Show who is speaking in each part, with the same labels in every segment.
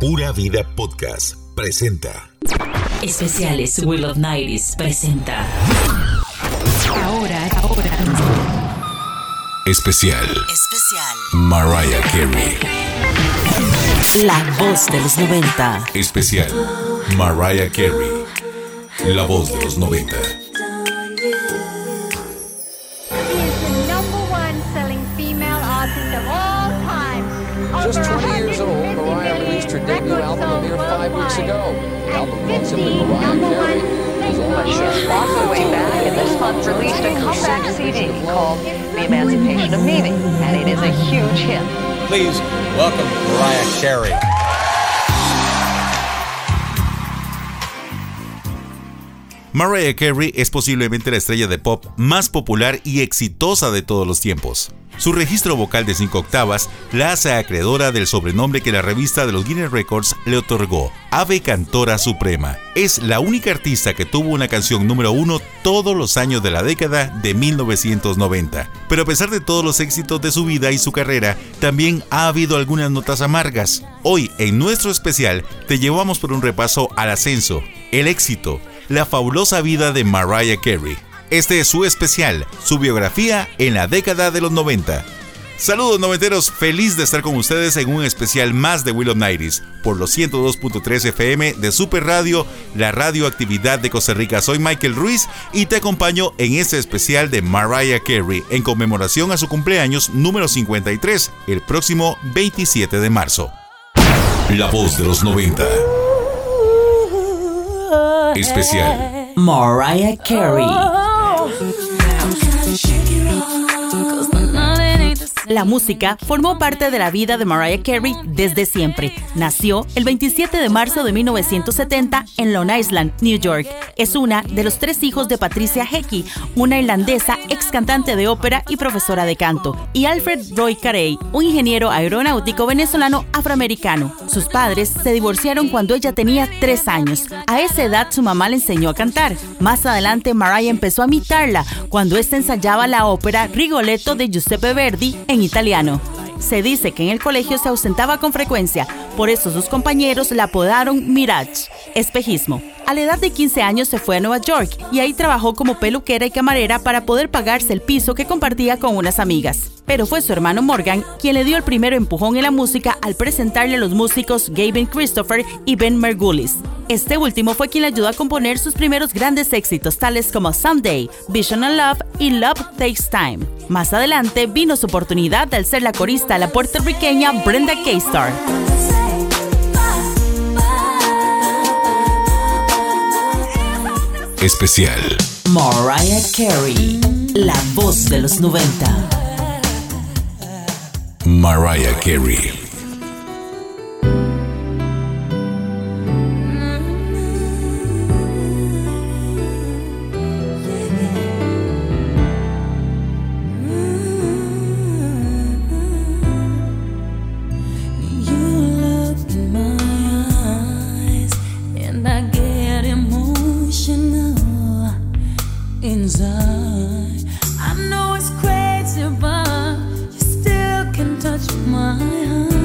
Speaker 1: Pura Vida Podcast presenta.
Speaker 2: Especiales Will of Nights presenta. Ahora, ahora.
Speaker 1: Especial.
Speaker 2: Especial.
Speaker 1: Mariah Carey.
Speaker 2: La voz de los 90.
Speaker 1: Especial. Mariah Carey. La voz de los 90.
Speaker 3: Ago. The album simply
Speaker 4: 15
Speaker 3: Mariah
Speaker 4: number
Speaker 3: Carey
Speaker 4: one
Speaker 3: was only just
Speaker 5: way back and this month released a comeback CD called The Emancipation of Meaning, and it is a huge hit.
Speaker 6: Please welcome Mariah Carey.
Speaker 7: Mariah Carey es posiblemente la estrella de pop más popular y exitosa de todos los tiempos. Su registro vocal de 5 octavas la hace acreedora del sobrenombre que la revista de los Guinness Records le otorgó, Ave Cantora Suprema. Es la única artista que tuvo una canción número uno todos los años de la década de 1990. Pero a pesar de todos los éxitos de su vida y su carrera, también ha habido algunas notas amargas. Hoy, en nuestro especial, te llevamos por un repaso al ascenso, el éxito, la fabulosa vida de Mariah Carey. Este es su especial, su biografía en la década de los 90. Saludos noventeros, feliz de estar con ustedes en un especial más de Will of Nighties por los 102.3 FM de Super Radio, la radioactividad de Costa Rica. Soy Michael Ruiz y te acompaño en este especial de Mariah Carey en conmemoración a su cumpleaños número 53, el próximo 27 de marzo.
Speaker 1: La voz de los 90. Especial.
Speaker 2: Mariah Carey.
Speaker 8: La música formó parte de la vida de Mariah Carey desde siempre. Nació el 27 de marzo de 1970 en Long Island, New York. Es una de los tres hijos de Patricia Hecky, una irlandesa ex cantante de ópera y profesora de canto, y Alfred Roy Carey, un ingeniero aeronáutico venezolano afroamericano. Sus padres se divorciaron cuando ella tenía tres años. A esa edad su mamá le enseñó a cantar. Más adelante Mariah empezó a imitarla cuando ésta ensayaba la ópera Rigoletto de Giuseppe Verdi en italiano. Se dice que en el colegio se ausentaba con frecuencia, por eso sus compañeros la apodaron Mirage, espejismo. A la edad de 15 años se fue a Nueva York y ahí trabajó como peluquera y camarera para poder pagarse el piso que compartía con unas amigas. Pero fue su hermano Morgan quien le dio el primer empujón en la música al presentarle a los músicos Gavin Christopher y Ben Margulis. Este último fue quien le ayudó a componer sus primeros grandes éxitos tales como Someday, Vision and Love y Love Takes Time. Más adelante vino su oportunidad al ser la corista la puertorriqueña Brenda K-Star.
Speaker 1: Especial.
Speaker 2: Mariah Carey. La voz de los 90.
Speaker 1: Mariah Carey.
Speaker 9: My heart.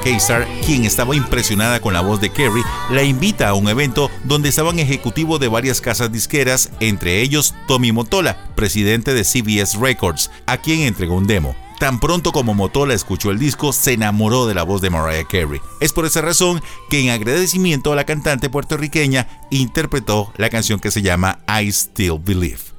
Speaker 7: Kaysar, quien estaba impresionada con la voz de Carey, la invita a un evento donde estaban ejecutivos de varias casas disqueras, entre ellos Tommy Motola, presidente de CBS Records, a quien entregó un demo. Tan pronto como Motola escuchó el disco, se enamoró de la voz de Mariah Carey. Es por esa razón que en agradecimiento a la cantante puertorriqueña interpretó la canción que se llama I Still Believe.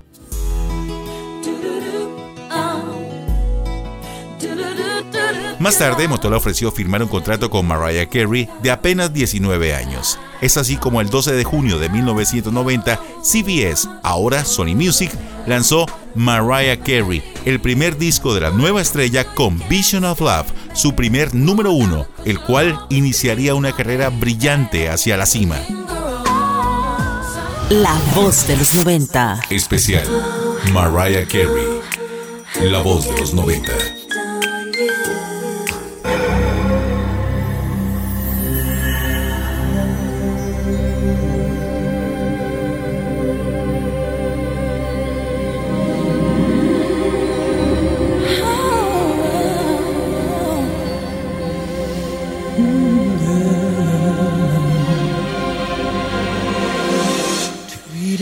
Speaker 7: Más tarde, Motola ofreció firmar un contrato con Mariah Carey de apenas 19 años. Es así como el 12 de junio de 1990, CBS, ahora Sony Music, lanzó Mariah Carey, el primer disco de la nueva estrella con Vision of Love, su primer número uno, el cual iniciaría una carrera brillante hacia la cima.
Speaker 10: La voz de los 90.
Speaker 11: Especial Mariah Carey. La voz de los 90.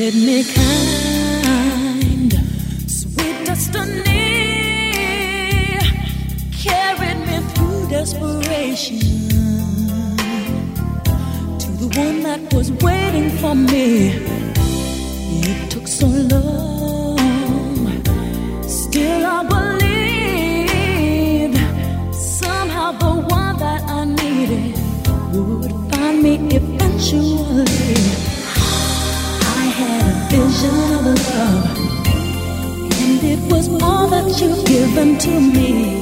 Speaker 1: Treated me kind, sweet destiny carried me through desperation to the one that was waiting for me. It took so long, still I believe somehow the one that I needed would find me eventually. Vision of love, and it was all that you've given to me.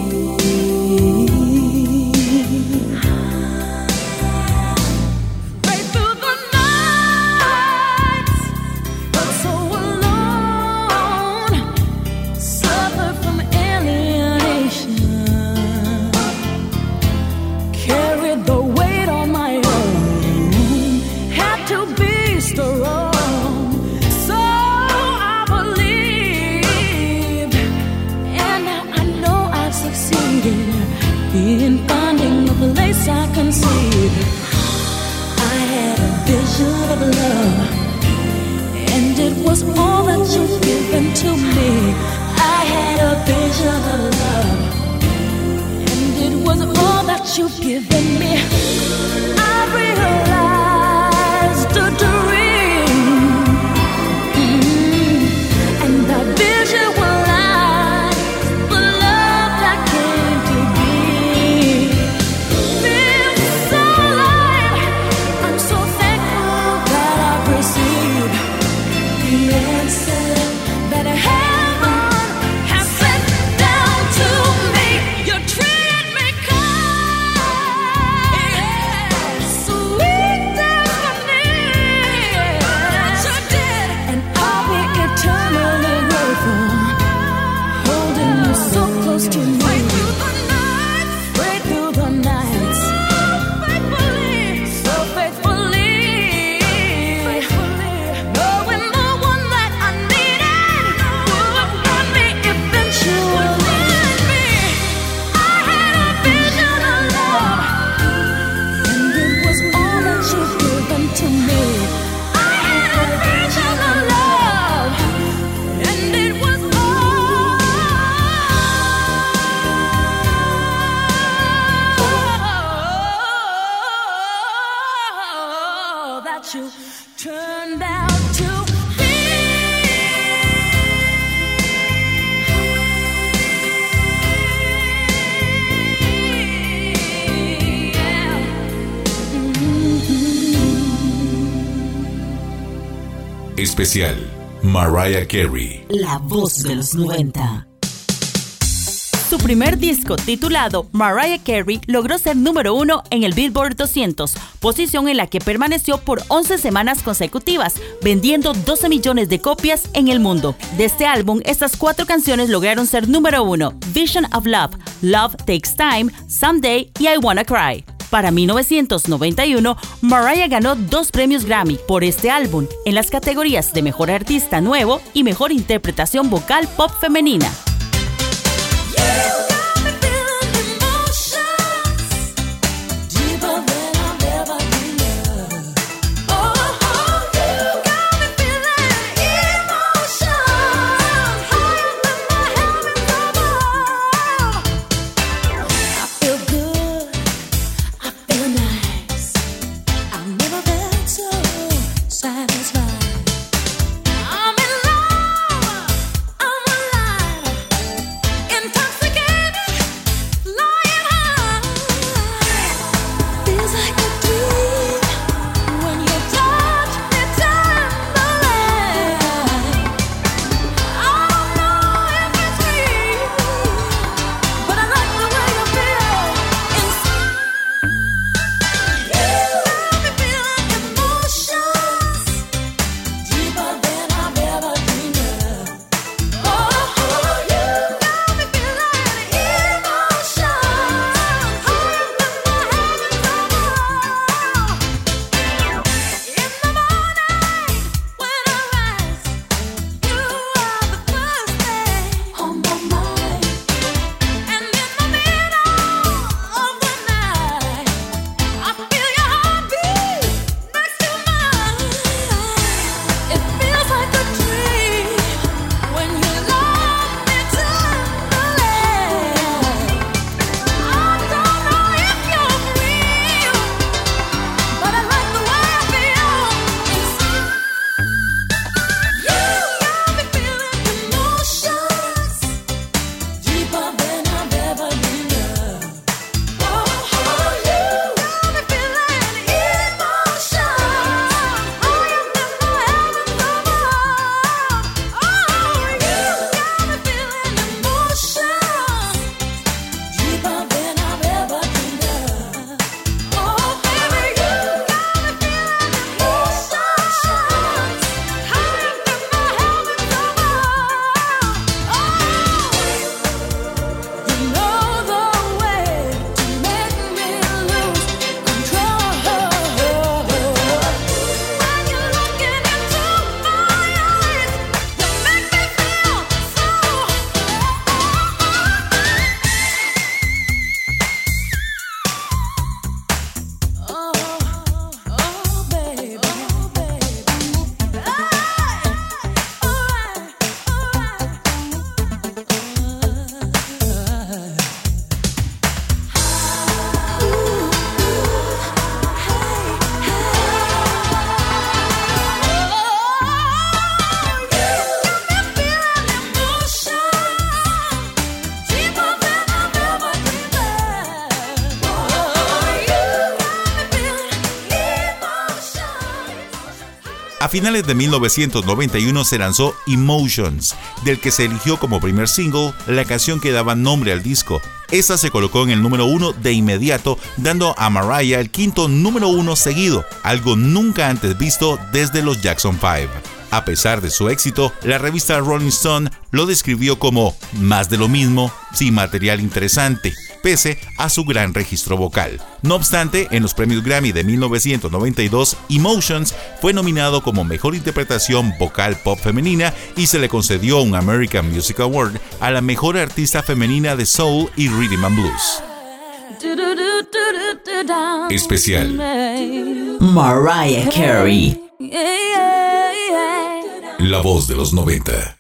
Speaker 11: Especial Mariah Carey.
Speaker 10: La voz de los 90.
Speaker 8: Su primer disco, titulado Mariah Carey, logró ser número uno en el Billboard 200, posición en la que permaneció por 11 semanas consecutivas, vendiendo 12 millones de copias en el mundo. De este álbum, estas cuatro canciones lograron ser número uno: Vision of Love, Love Takes Time, Someday y I Wanna Cry. Para 1991, Mariah ganó dos premios Grammy por este álbum en las categorías de Mejor Artista Nuevo y Mejor Interpretación Vocal Pop Femenina.
Speaker 7: A finales de 1991 se lanzó Emotions, del que se eligió como primer single la canción que daba nombre al disco. Esta se colocó en el número uno de inmediato, dando a Mariah el quinto número uno seguido, algo nunca antes visto desde los Jackson 5. A pesar de su éxito, la revista Rolling Stone lo describió como más de lo mismo, sin material interesante pese a su gran registro vocal. No obstante, en los premios Grammy de 1992, Emotions fue nominado como Mejor Interpretación Vocal Pop Femenina y se le concedió un American Music Award a la Mejor Artista Femenina de Soul y Rhythm and Blues.
Speaker 1: Especial
Speaker 2: Mariah Carey
Speaker 1: La voz de los 90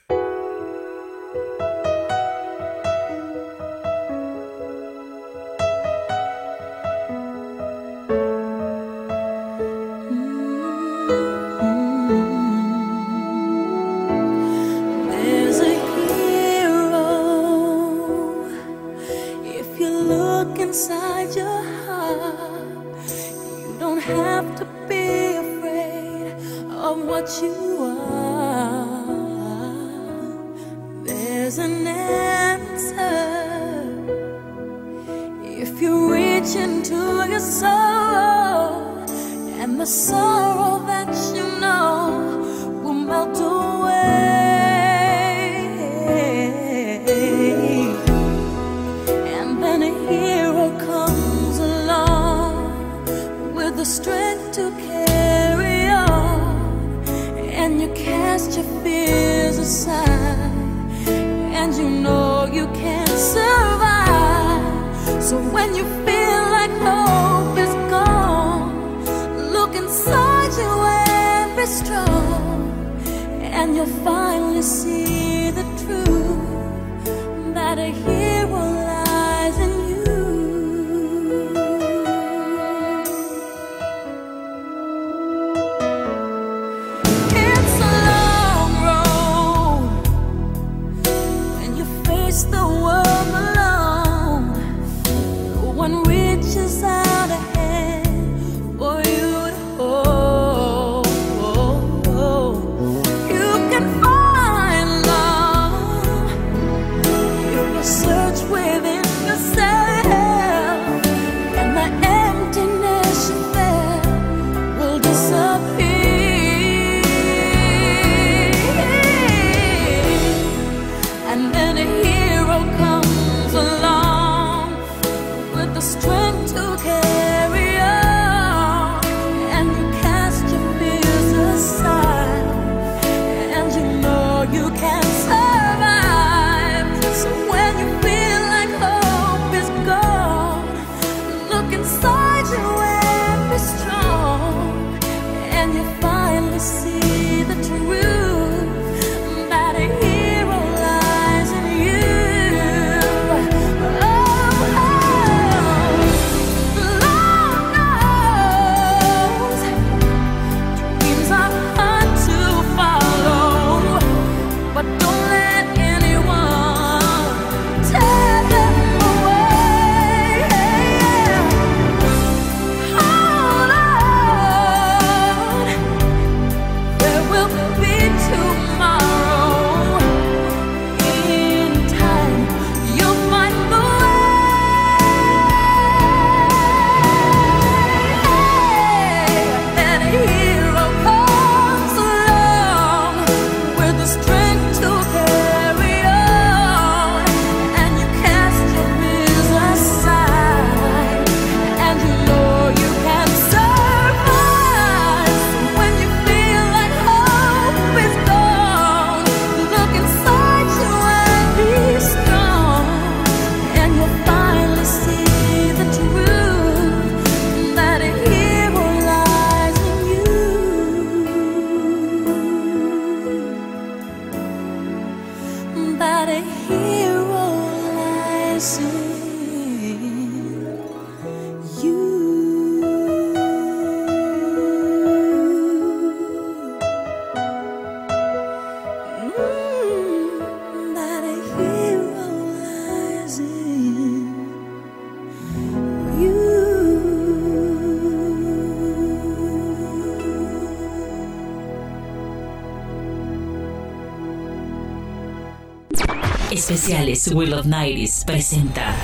Speaker 9: Will
Speaker 1: of Nights presenta.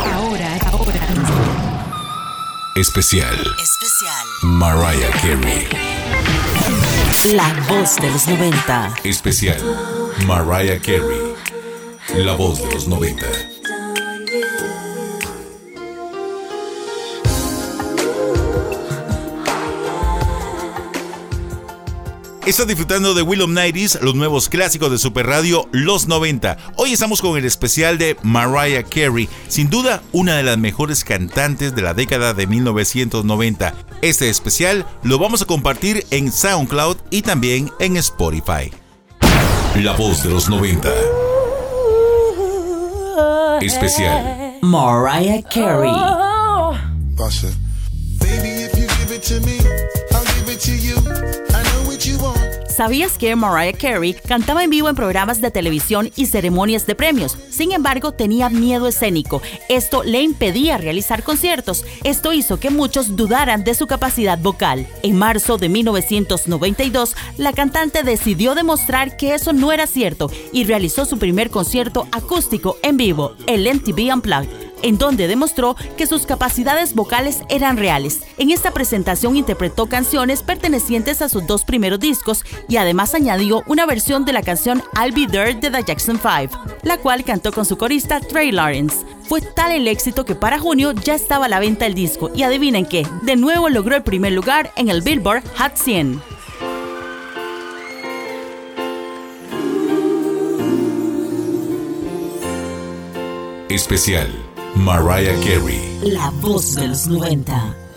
Speaker 12: Ahora, ahora.
Speaker 10: Especial.
Speaker 1: Especial.
Speaker 10: Mariah Carey.
Speaker 1: La voz de los 90.
Speaker 10: Especial. Mariah Carey. La voz de los 90.
Speaker 7: Está disfrutando de Will of Nighties, los nuevos clásicos de Super Radio Los 90. Hoy estamos con el especial de Mariah Carey, sin duda una de las mejores cantantes de la década de 1990. Este especial lo vamos a compartir en SoundCloud y también en Spotify.
Speaker 10: La voz de los 90. Especial.
Speaker 1: Mariah Carey.
Speaker 13: Baby, if you give it to me, I'll give it to you.
Speaker 8: ¿Sabías que Mariah Carey cantaba en vivo en programas de televisión y ceremonias de premios? Sin embargo, tenía miedo escénico. Esto le impedía realizar conciertos. Esto hizo que muchos dudaran de su capacidad vocal. En marzo de 1992, la cantante decidió demostrar que eso no era cierto y realizó su primer concierto acústico en vivo, el MTV Unplugged en donde demostró que sus capacidades vocales eran reales. En esta presentación interpretó canciones pertenecientes a sus dos primeros discos y además añadió una versión de la canción I'll Be There de The Jackson 5, la cual cantó con su corista Trey Lawrence. Fue tal el éxito que para junio ya estaba a la venta el disco y adivinen qué, de nuevo logró el primer lugar en el Billboard Hot 100.
Speaker 10: Especial. Mariah Carey.
Speaker 1: La voz de los 90.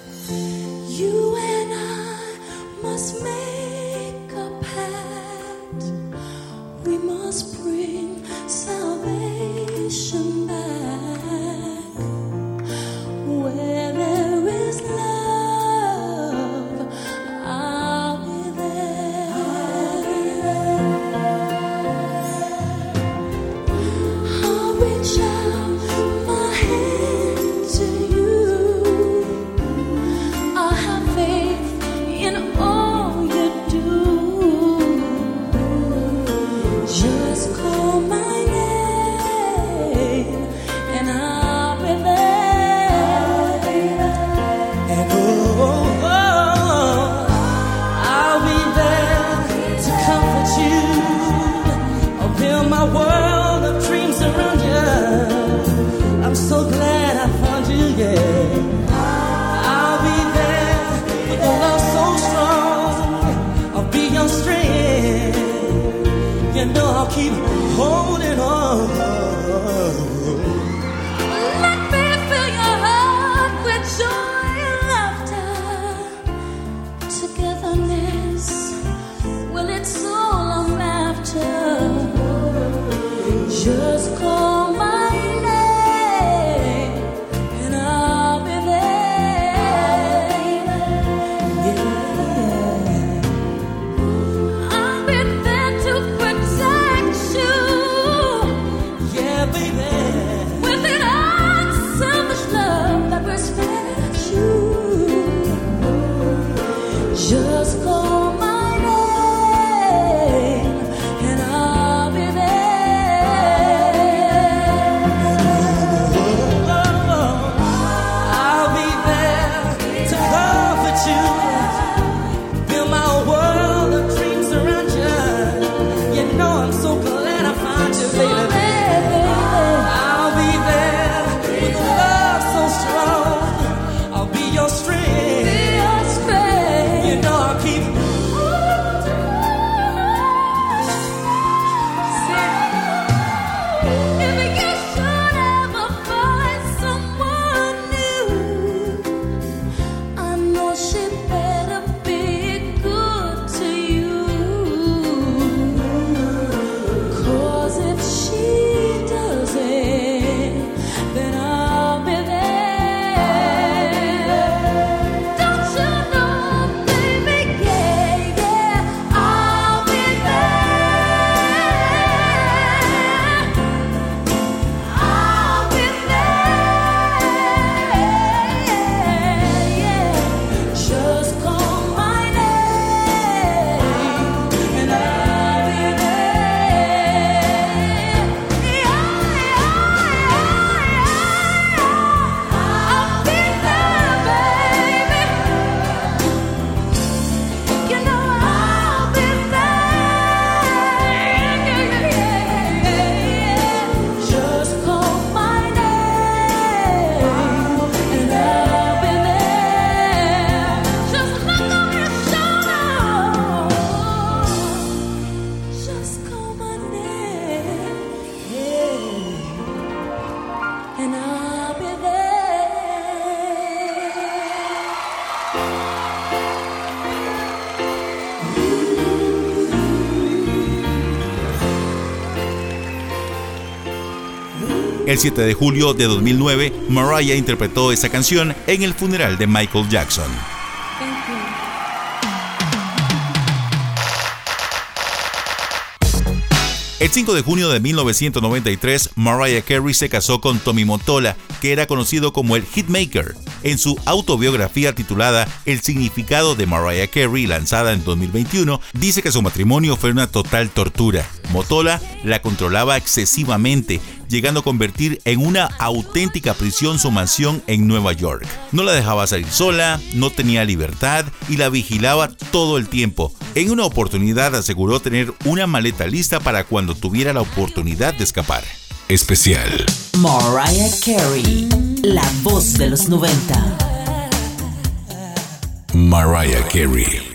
Speaker 7: 7 de julio de 2009, Mariah interpretó esa canción en el funeral de Michael Jackson. El 5 de junio de 1993, Mariah Carey se casó con Tommy Motola, que era conocido como el Hitmaker. En su autobiografía titulada El significado de Mariah Carey, lanzada en 2021, dice que su matrimonio fue una total tortura. Motola la controlaba excesivamente, llegando a convertir en una auténtica prisión su mansión en Nueva York. No la dejaba salir sola, no tenía libertad y la vigilaba todo el tiempo. En una oportunidad aseguró tener una maleta lista para cuando tuviera la oportunidad de escapar.
Speaker 8: Especial.
Speaker 10: Mariah Carey, la voz de los 90.
Speaker 8: Mariah Carey.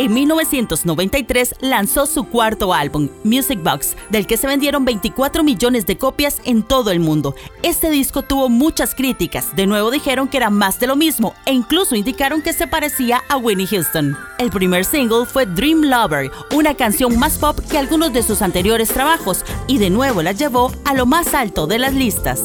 Speaker 1: En 1993 lanzó su cuarto álbum, Music Box, del que se vendieron 24 millones de copias en todo el mundo. Este disco tuvo muchas críticas, de nuevo dijeron que era más de lo mismo e incluso indicaron que se parecía a Winnie Houston. El primer single fue Dream Lover, una canción más pop que algunos de sus anteriores trabajos, y de nuevo la llevó a lo más alto de las listas.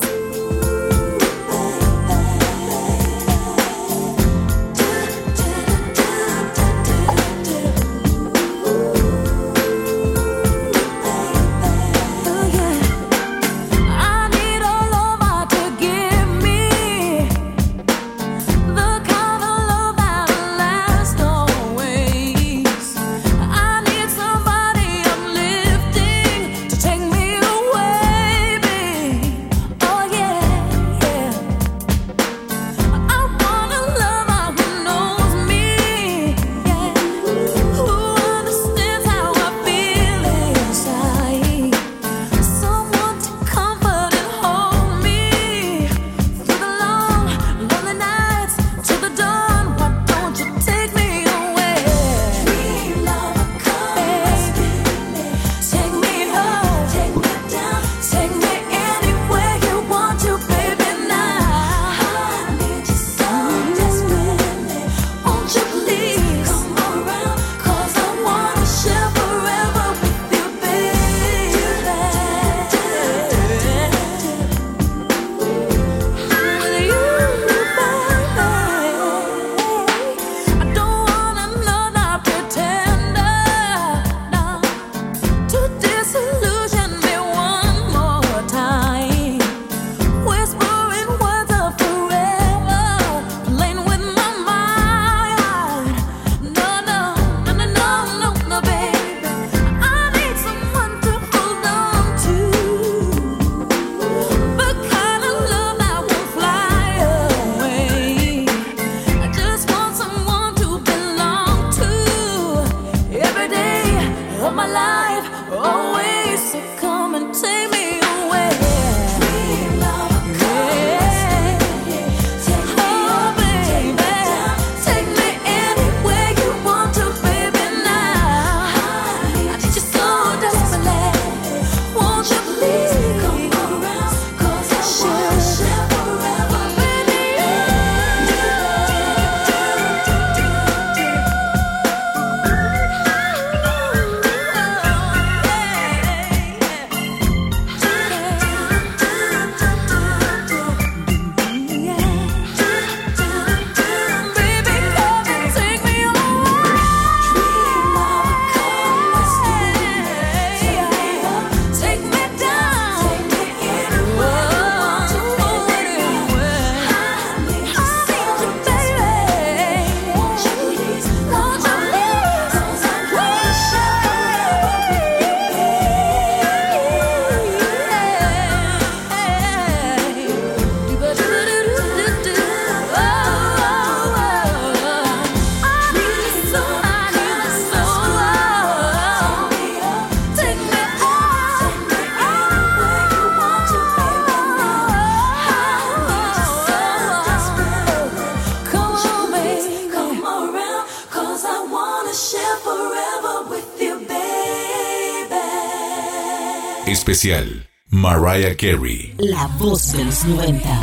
Speaker 8: Especial.
Speaker 1: Mariah Carey.
Speaker 2: La voz de los 90.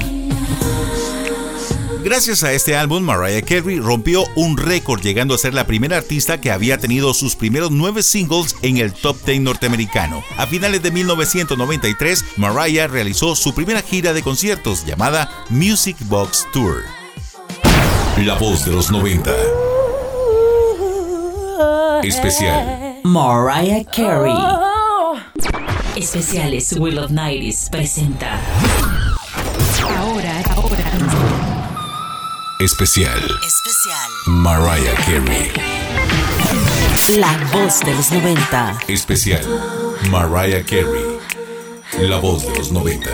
Speaker 7: Gracias a este álbum, Mariah Carey rompió un récord llegando a ser la primera artista que había tenido sus primeros nueve singles en el top 10 norteamericano. A finales de 1993, Mariah realizó su primera gira de conciertos llamada Music Box Tour.
Speaker 1: La voz de los 90. Especial.
Speaker 2: Mariah Carey. Especiales Will of Nights presenta.
Speaker 3: Ahora, ahora.
Speaker 1: Especial.
Speaker 2: Especial.
Speaker 1: Mariah Carey.
Speaker 2: La voz de los 90.
Speaker 1: Especial. Mariah Carey. La voz de los 90.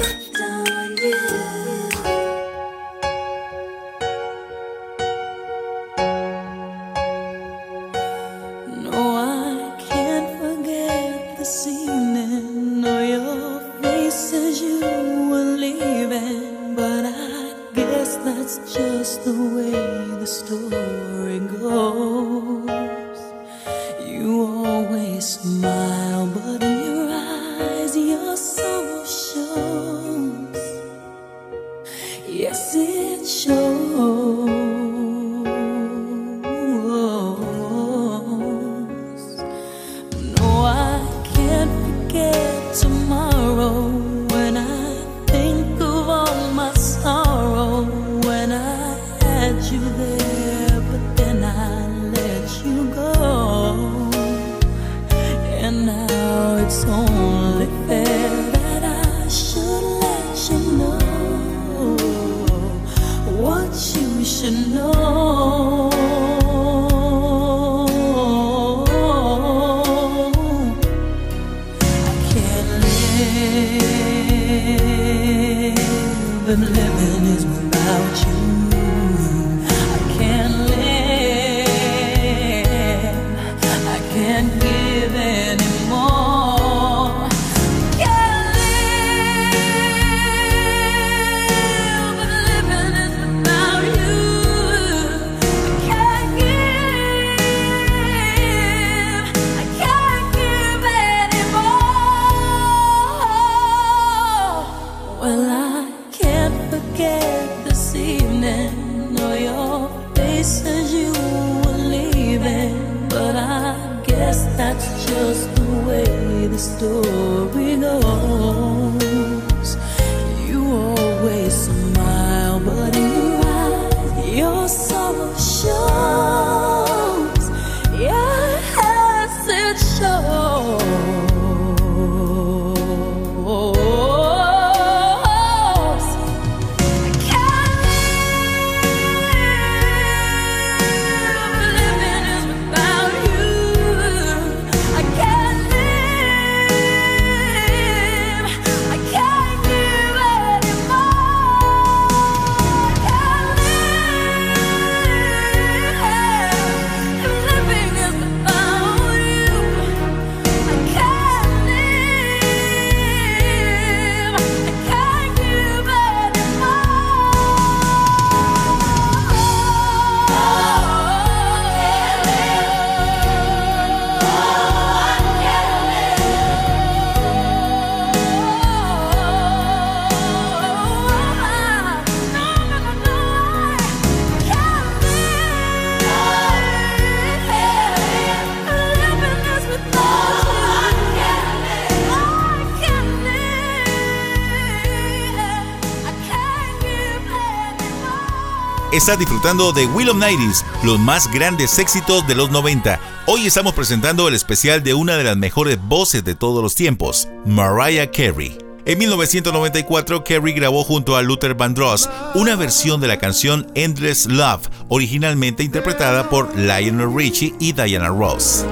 Speaker 7: Estás disfrutando de Will of Nighties, los más grandes éxitos de los 90. Hoy estamos presentando el especial de una de las mejores voces de todos los tiempos, Mariah Carey. En 1994, Carey grabó junto a Luther Vandross una versión de la canción Endless Love, originalmente interpretada por Lionel Richie y Diana Ross.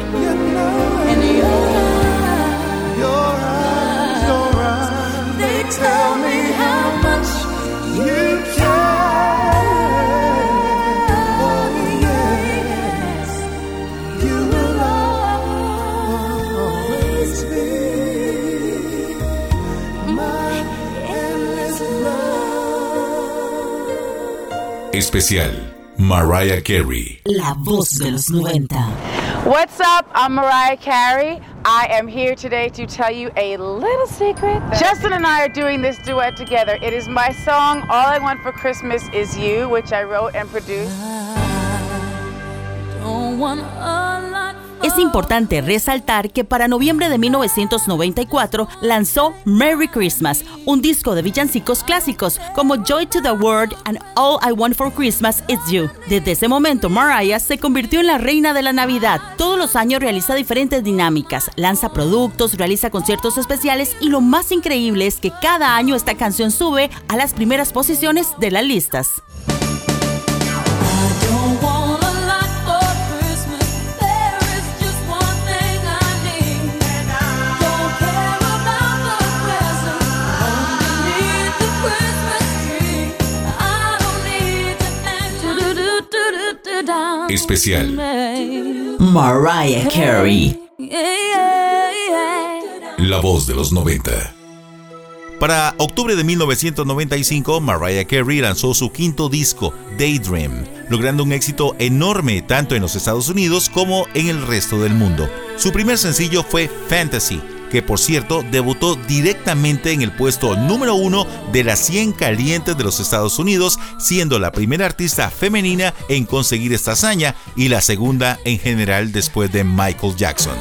Speaker 1: Especial. Mariah Carey.
Speaker 2: La voz de los 90.
Speaker 4: What's up? I'm Mariah Carey.
Speaker 3: I am here today to tell you a little secret. Justin and I are doing this duet together. It is my song, All I Want for Christmas Is You, which I wrote and produced.
Speaker 9: Don't want a lot
Speaker 8: Es importante resaltar que para noviembre de 1994 lanzó Merry Christmas, un disco de villancicos clásicos como Joy to the World and All I Want for Christmas Is You. Desde ese momento, Mariah se convirtió en la reina de la Navidad. Todos los años realiza diferentes dinámicas, lanza productos, realiza conciertos especiales y lo más increíble es que cada año esta canción sube a las primeras posiciones de las listas.
Speaker 1: Especial.
Speaker 2: Mariah Carey.
Speaker 1: La voz de los 90.
Speaker 7: Para octubre de 1995, Mariah Carey lanzó su quinto disco, Daydream, logrando un éxito enorme tanto en los Estados Unidos como en el resto del mundo. Su primer sencillo fue Fantasy, que por cierto debutó directamente en el puesto número uno de las 100 calientes de los Estados Unidos, siendo la primera artista femenina en conseguir esta hazaña y la segunda en general después de Michael Jackson.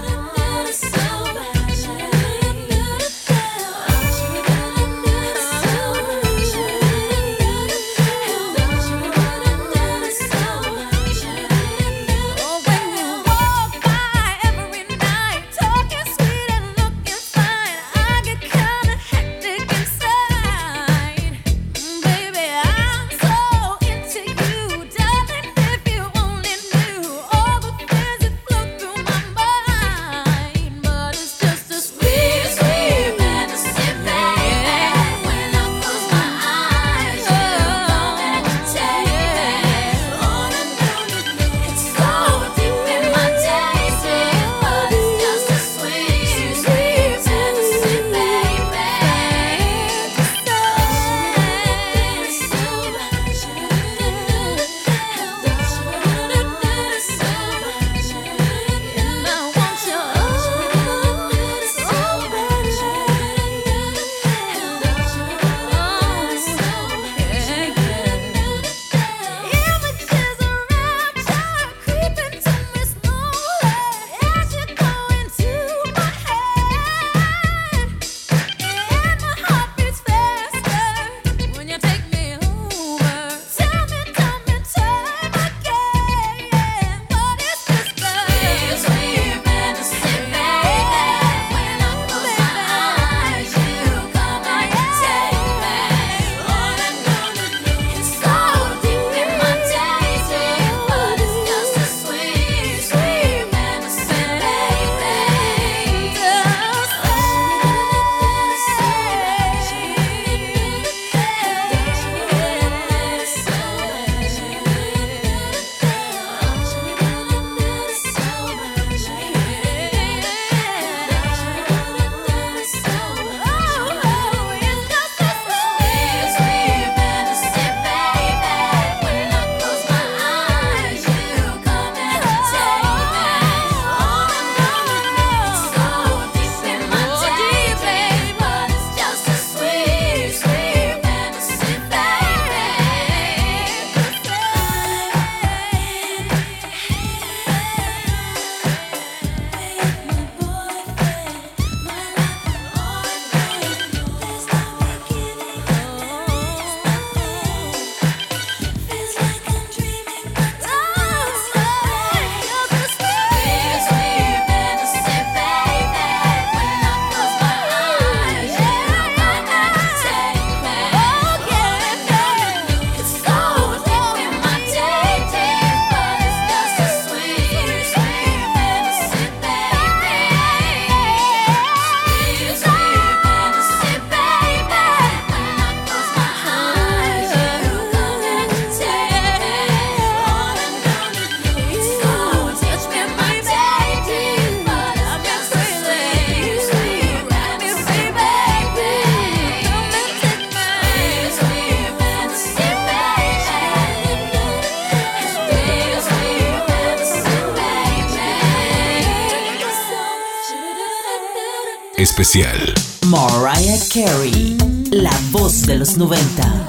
Speaker 8: Especial.
Speaker 10: Mariah Carey, la voz de los 90.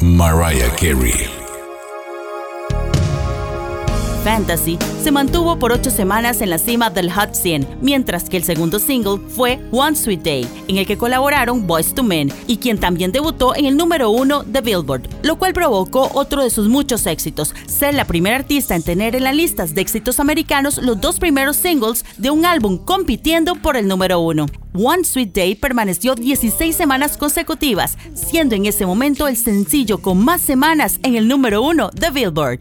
Speaker 8: Mariah Carey.
Speaker 1: Fantasy se mantuvo por ocho semanas en la cima del Hot 100, mientras que el segundo single fue One Sweet Day, en el que colaboraron Boys to Men y quien también debutó en el número uno de Billboard, lo cual provocó otro de sus muchos éxitos, ser la primera artista en tener en las listas de éxitos americanos los dos primeros singles de un álbum compitiendo por el número uno. One Sweet Day permaneció 16 semanas consecutivas, siendo en ese momento el sencillo con más semanas en el número uno de Billboard.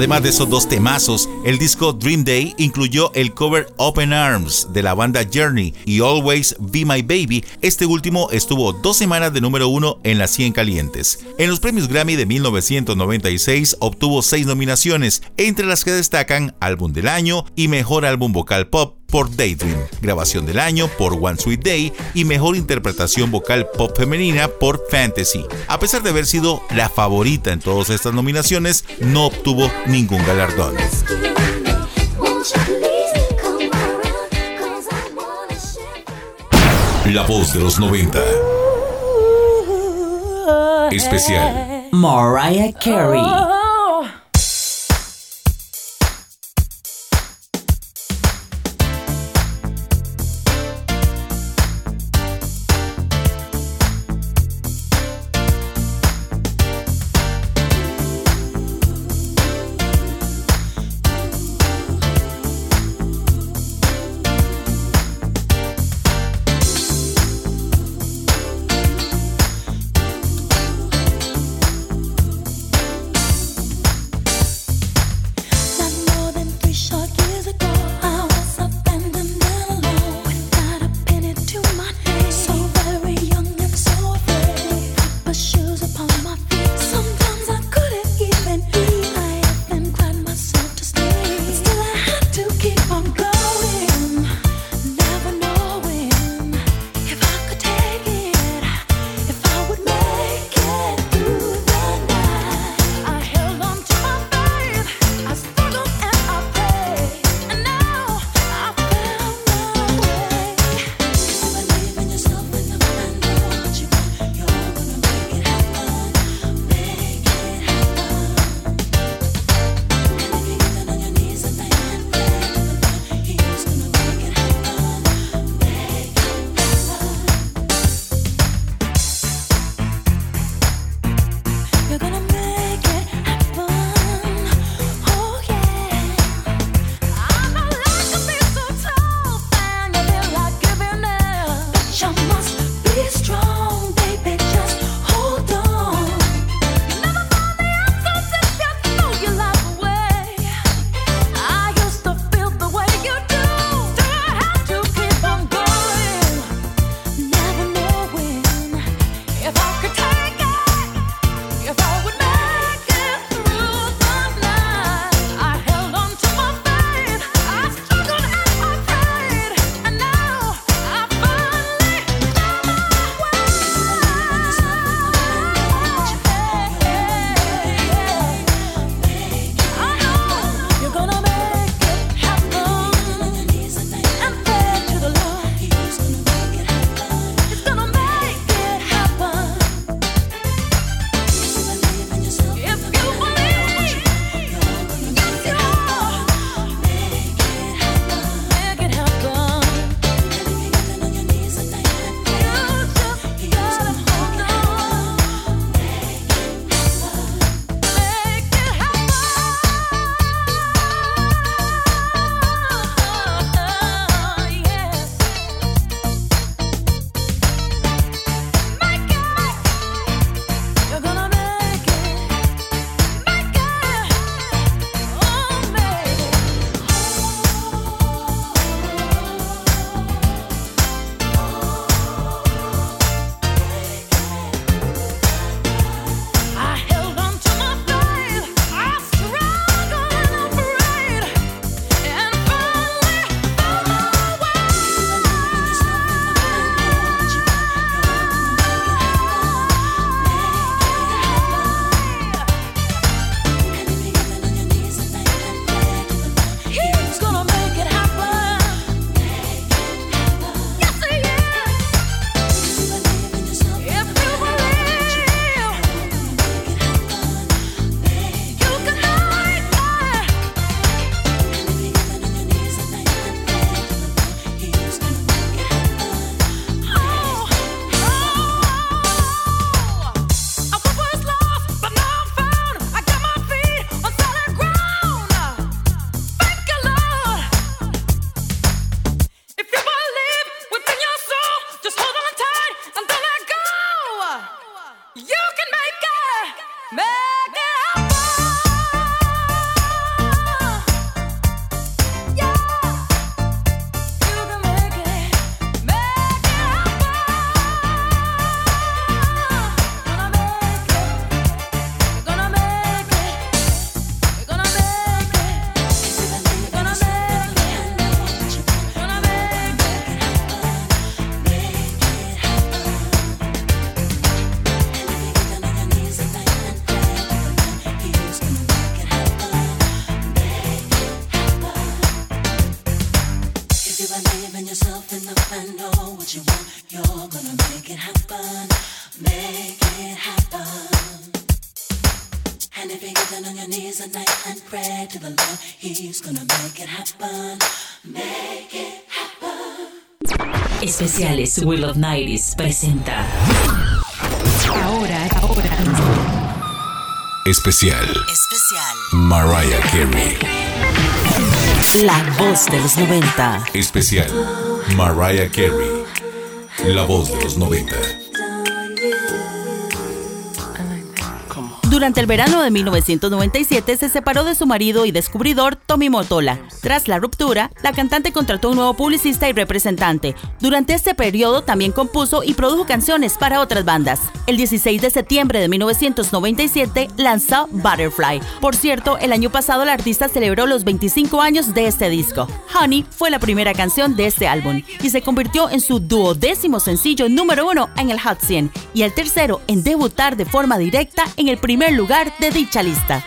Speaker 7: Además de esos dos temazos, el disco Dream Day incluyó el cover Open Arms de la banda Journey y Always Be My Baby. Este último estuvo dos semanas de número uno en las 100 calientes. En los premios Grammy de 1996 obtuvo seis nominaciones, entre las que destacan Álbum del Año y Mejor Álbum Vocal Pop por Daydream, Grabación del Año por One Sweet Day y Mejor Interpretación Vocal Pop Femenina por Fantasy. A pesar de haber sido la favorita en todas estas nominaciones, no obtuvo ningún galardón.
Speaker 1: La voz de los 90. Especial.
Speaker 2: Mariah Carey.
Speaker 14: Lord, He's gonna make it happen, make it happen.
Speaker 10: Especiales Will of Nighties presenta.
Speaker 12: Ahora, ahora.
Speaker 7: Especial.
Speaker 10: Especial.
Speaker 7: Mariah Carey.
Speaker 10: La voz de los 90.
Speaker 7: Especial. Mariah Carey. La voz de los 90.
Speaker 2: Durante el verano de 1997 se separó de su marido y descubridor Tommy Motola. Tras la ruptura, la cantante contrató un nuevo publicista y representante. Durante este periodo también compuso y produjo canciones para otras bandas. El 16 de septiembre de 1997 lanzó Butterfly. Por cierto, el año pasado la artista celebró los 25 años de este disco. Honey fue la primera canción de este álbum y se convirtió en su duodécimo sencillo número uno en el Hot 100 y el tercero en debutar de forma directa en el primer lugar de dicha lista.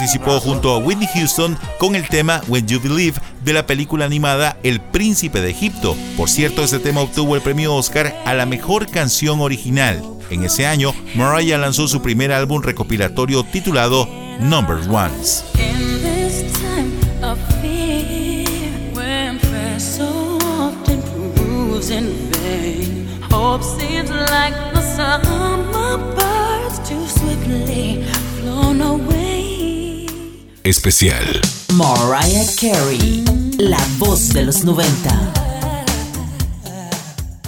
Speaker 1: Participó junto a Whitney Houston con el tema When You Believe de la película animada El Príncipe de Egipto. Por cierto, este tema obtuvo el premio Oscar a la mejor canción original. En ese año, Mariah lanzó su primer álbum recopilatorio titulado Number Ones.
Speaker 7: Especial.
Speaker 10: Mariah Carey, la voz de los 90.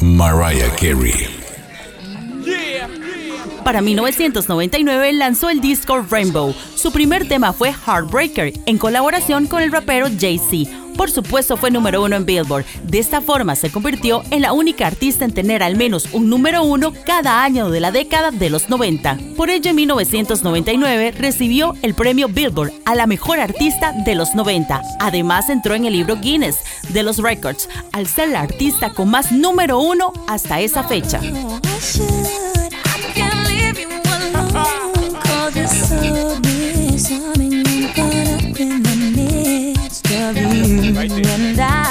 Speaker 7: Mariah Carey.
Speaker 2: Para 1999 lanzó el disco Rainbow. Su primer tema fue Heartbreaker, en colaboración con el rapero Jay-Z. Por supuesto fue número uno en Billboard. De esta forma se convirtió en la única artista en tener al menos un número uno cada año de la década de los 90. Por ello en 1999 recibió el premio Billboard a la mejor artista de los 90. Además entró en el libro Guinness de los Records al ser la artista con más número uno hasta esa fecha. right there.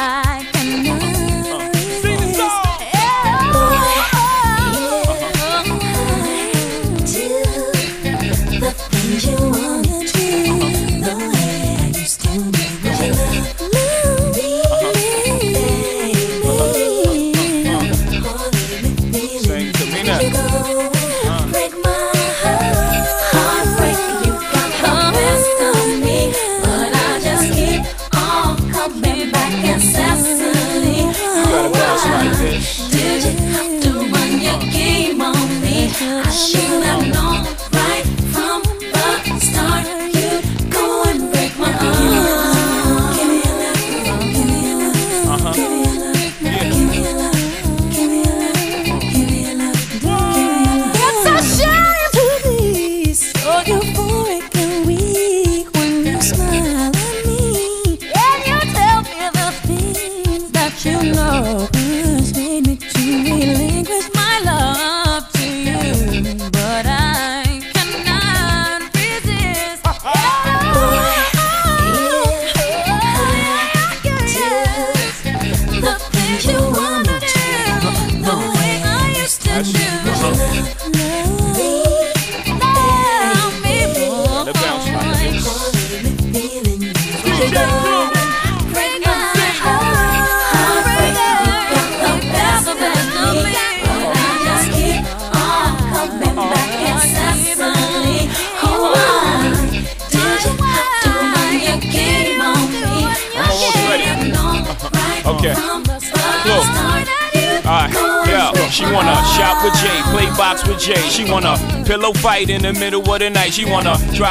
Speaker 2: In the middle of the night. She wanna drive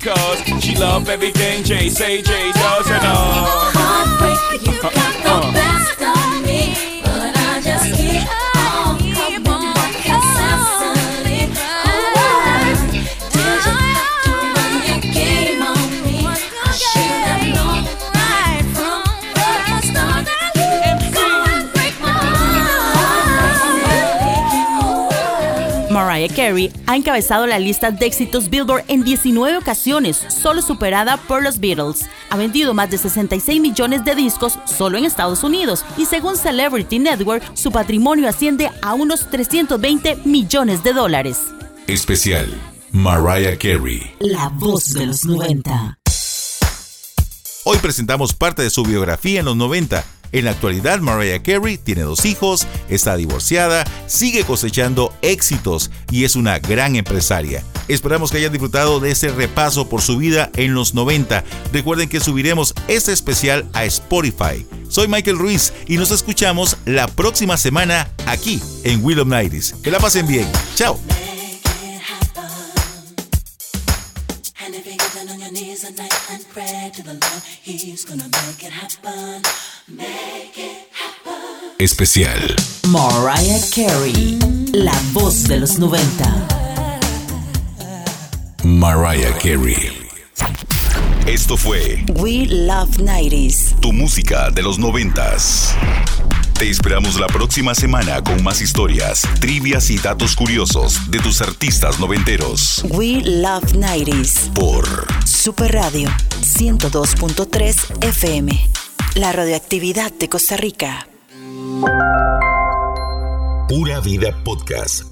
Speaker 2: because she love everything Jay say Jay does and uh. Heartbreaker, you got
Speaker 8: Carey ha encabezado la lista de éxitos Billboard en 19 ocasiones, solo superada por los Beatles. Ha vendido más de 66 millones de discos solo en Estados Unidos y según Celebrity Network, su patrimonio asciende a unos 320 millones de dólares.
Speaker 15: Especial Mariah Carey.
Speaker 10: La voz de los 90.
Speaker 7: Hoy presentamos parte de su biografía en los 90 en la actualidad, Mariah Carey tiene dos hijos, está divorciada, sigue cosechando éxitos y es una gran empresaria. Esperamos que hayan disfrutado de este repaso por su vida en los 90. Recuerden que subiremos este especial a Spotify. Soy Michael Ruiz y nos escuchamos la próxima semana aquí en Will of. Que la pasen bien. Chao.
Speaker 15: Especial.
Speaker 10: Mariah Carey, la voz de los 90.
Speaker 15: Mariah Carey. Esto fue
Speaker 10: We Love 90s.
Speaker 15: Tu música de los noventas. Te esperamos la próxima semana con más historias, trivias y datos curiosos de tus artistas noventeros.
Speaker 10: We Love 90s.
Speaker 15: Por
Speaker 10: Super Radio 102.3 FM. La radioactividad de Costa Rica.
Speaker 15: Pura Vida Podcast